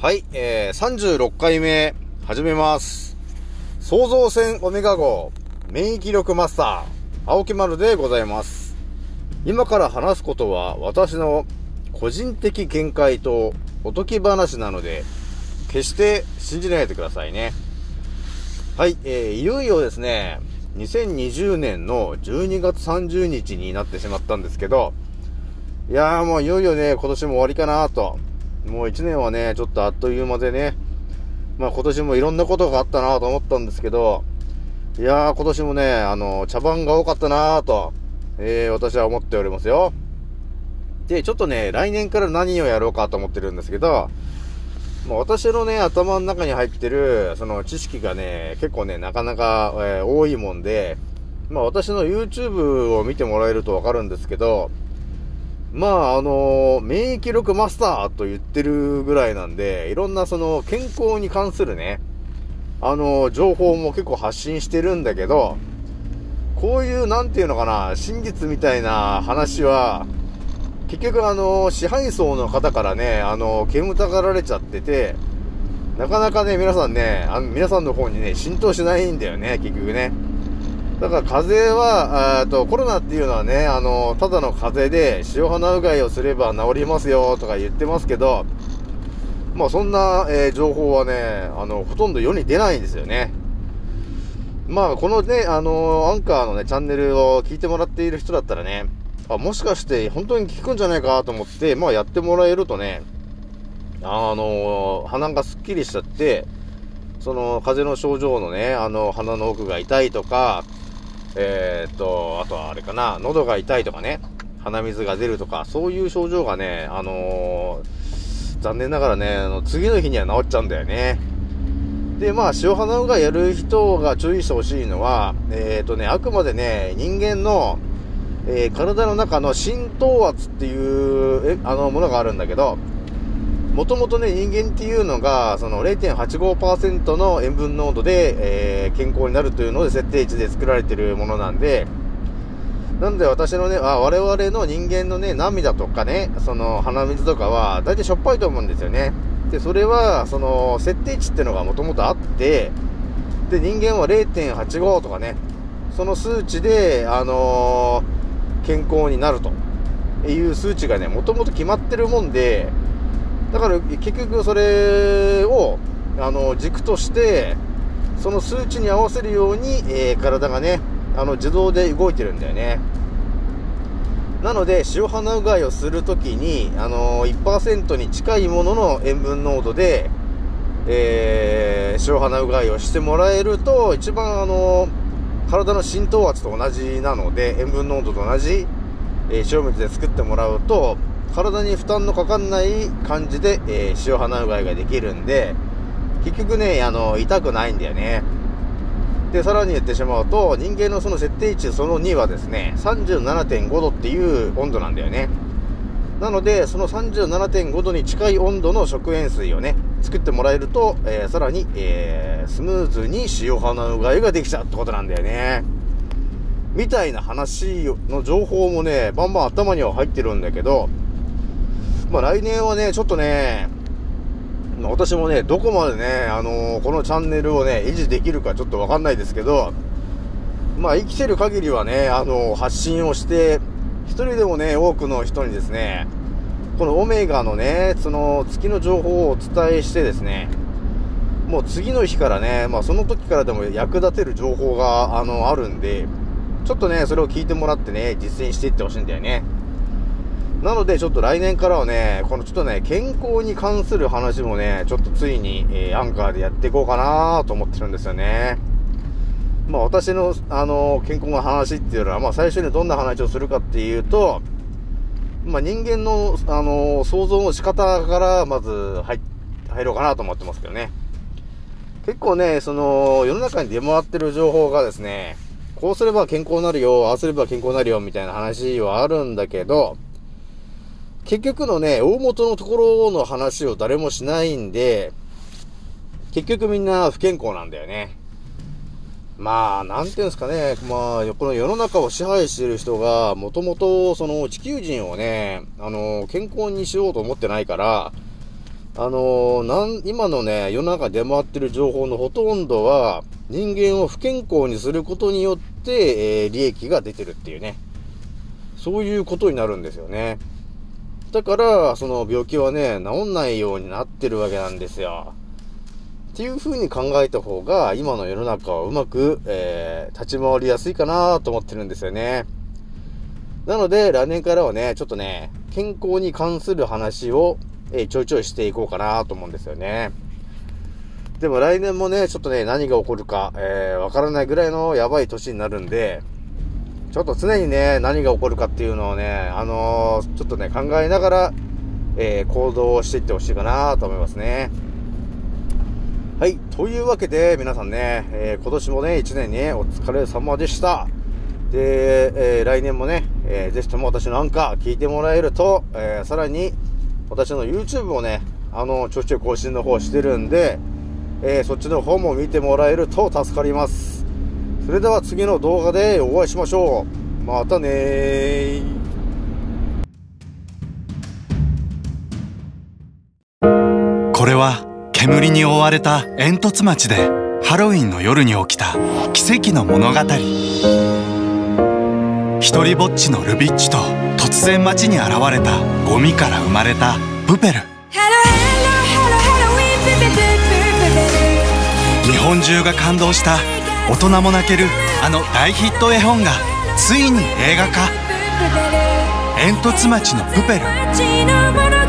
はい、えー、36回目、始めます。創造船オメガ号、免疫力マスター、青木丸でございます。今から話すことは、私の個人的見解とおとぎ話なので、決して信じないでくださいね。はい、えー、いよいよですね、2020年の12月30日になってしまったんですけど、いやーもういよいよね、今年も終わりかなと。もう1年はね、ちょっとあっという間でね、まあ今年もいろんなことがあったなと思ったんですけど、いやー今年もね、あの、茶番が多かったなと、えー、私は思っておりますよ。で、ちょっとね、来年から何をやろうかと思ってるんですけど、まあ、私のね、頭の中に入ってる、その知識がね、結構ね、なかなか、えー多いもんで、まあ私の YouTube を見てもらえるとわかるんですけど、まあ、あの免疫力マスターと言ってるぐらいなんで、いろんなその健康に関するね、あの情報も結構発信してるんだけど、こういう、なんていうのかな、真実みたいな話は、結局あの支配層の方からね、あの煙たがられちゃってて、なかなかね、皆さんね、あの皆さんの方にね、浸透しないんだよね、結局ね。だから風邪は、えーと、コロナっていうのはね、あの、ただの風邪で、塩鼻うがいをすれば治りますよとか言ってますけど、まあそんな、えー情報はね、あの、ほとんど世に出ないんですよね。まあこのね、あの、アンカーのね、チャンネルを聞いてもらっている人だったらね、あ、もしかして本当に効くんじゃないかと思って、まあやってもらえるとね、あの、鼻がすっきりしちゃって、その、風邪の症状のね、あの、鼻の奥が痛いとか、えーっと、あとはあれかな、喉が痛いとかね、鼻水が出るとか、そういう症状がね、あのー残念ながらね、あの、次の日には治っちゃうんだよね。で、まあ、塩鼻うがやる人が注意してほしいのは、えーっとね、あくまでね、人間の、えー体の中の浸透圧っていう、え、あの、ものがあるんだけど、もともとね、人間っていうのが、その0.85%の塩分濃度で、えー健康になるというので設定値で作られてるものなんで、なんで私のね、あ我々の人間のね、涙とかね、その鼻水とかは、大体しょっぱいと思うんですよね。で、それは、その、設定値っていうのがもともとあって、で、人間は0.85とかね、その数値で、あのー健康になるという数値がね、もともと決まってるもんで、だから結局それを、あの、軸として、その数値に合わせるように、えー体がね、あの、自動で動いてるんだよね。なので、塩鼻うがいをするときに、あのー、1%に近いものの塩分濃度で、えー、塩鼻うがいをしてもらえると、一番あのー体の浸透圧と同じなので、塩分濃度と同じ、えー塩水で作ってもらうと、体に負担のかかんない感じで、えー塩鼻うがいができるんで、結局ね、あの、痛くないんだよね。で、さらに言ってしまうと、人間のその設定値その2はですね、37.5度っていう温度なんだよね。なので、その37.5度に近い温度の食塩水をね、作ってもらえると、えーさらに、えースムーズに塩鼻うがいができちゃうってことなんだよね。みたいな話の情報もね、バンバン頭には入ってるんだけど、まあ来年はね、ちょっとね、私もね、どこまでね、あのーこのチャンネルをね、維持できるかちょっとわかんないですけど、まあ生きてる限りはね、あのー発信をして、一人でもね、多くの人にですね、このオメガのね、その月の情報をお伝えしてですね、もう次の日からね、まあその時からでも役立てる情報が、あの、あるんで、ちょっとね、それを聞いてもらってね、実践していってほしいんだよね。なので、ちょっと来年からはね、このちょっとね、健康に関する話もね、ちょっとついに、えーアンカーでやっていこうかなと思ってるんですよね。まあ私の、あの、健康の話っていうのは、まあ最初にどんな話をするかっていうと、まあ人間の、あの、想像の仕方から、まず入、入ろうかなと思ってますけどね。結構ね、その、世の中に出回ってる情報がですね、こうすれば健康になるよ、ああすれば健康になるよ、みたいな話はあるんだけど、結局のね、大元のところの話を誰もしないんで、結局みんな不健康なんだよね。まあ、なんていうんですかね、まあ、この世の中を支配している人が、もともと、その地球人をね、あの、健康にしようと思ってないから、あの、なん今のね、世の中出回ってる情報のほとんどは、人間を不健康にすることによって、えー、利益が出てるっていうね。そういうことになるんですよね。だから、その病気はね、治んないようになってるわけなんですよ。っていう風に考えた方が、今の世の中をうまく、えー、立ち回りやすいかなと思ってるんですよね。なので、来年からはね、ちょっとね、健康に関する話を、えー、ちょいちょいしていこうかなと思うんですよね。でも来年もね、ちょっとね、何が起こるか、えー、わからないぐらいのやばい年になるんで、ちょっと常にね、何が起こるかっていうのをね、あのー、ちょっとね、考えながら、えー、行動をしていってほしいかなと思いますね。はい。というわけで、皆さんね、えー、今年もね、1年、ね、お疲れ様でした。で、えー、来年もね、えー、ぜひとも私のアンカー聞いてもらえると、えー、さらに、私の YouTube もね、あの、ちょちょい更新の方してるんで、えー、そっちの方も見てもらえると助かります。それでは次の動画でお会いしましょう。またねこれは煙に覆われた煙突町でハロウィンの夜に起きた奇跡の物語。一人ぼっちのルビッチと突然街に現れたゴミから生まれたプペル。日本中が感動した大人も泣けるあの大ヒット絵本がついに映画化。煙突町のプペル。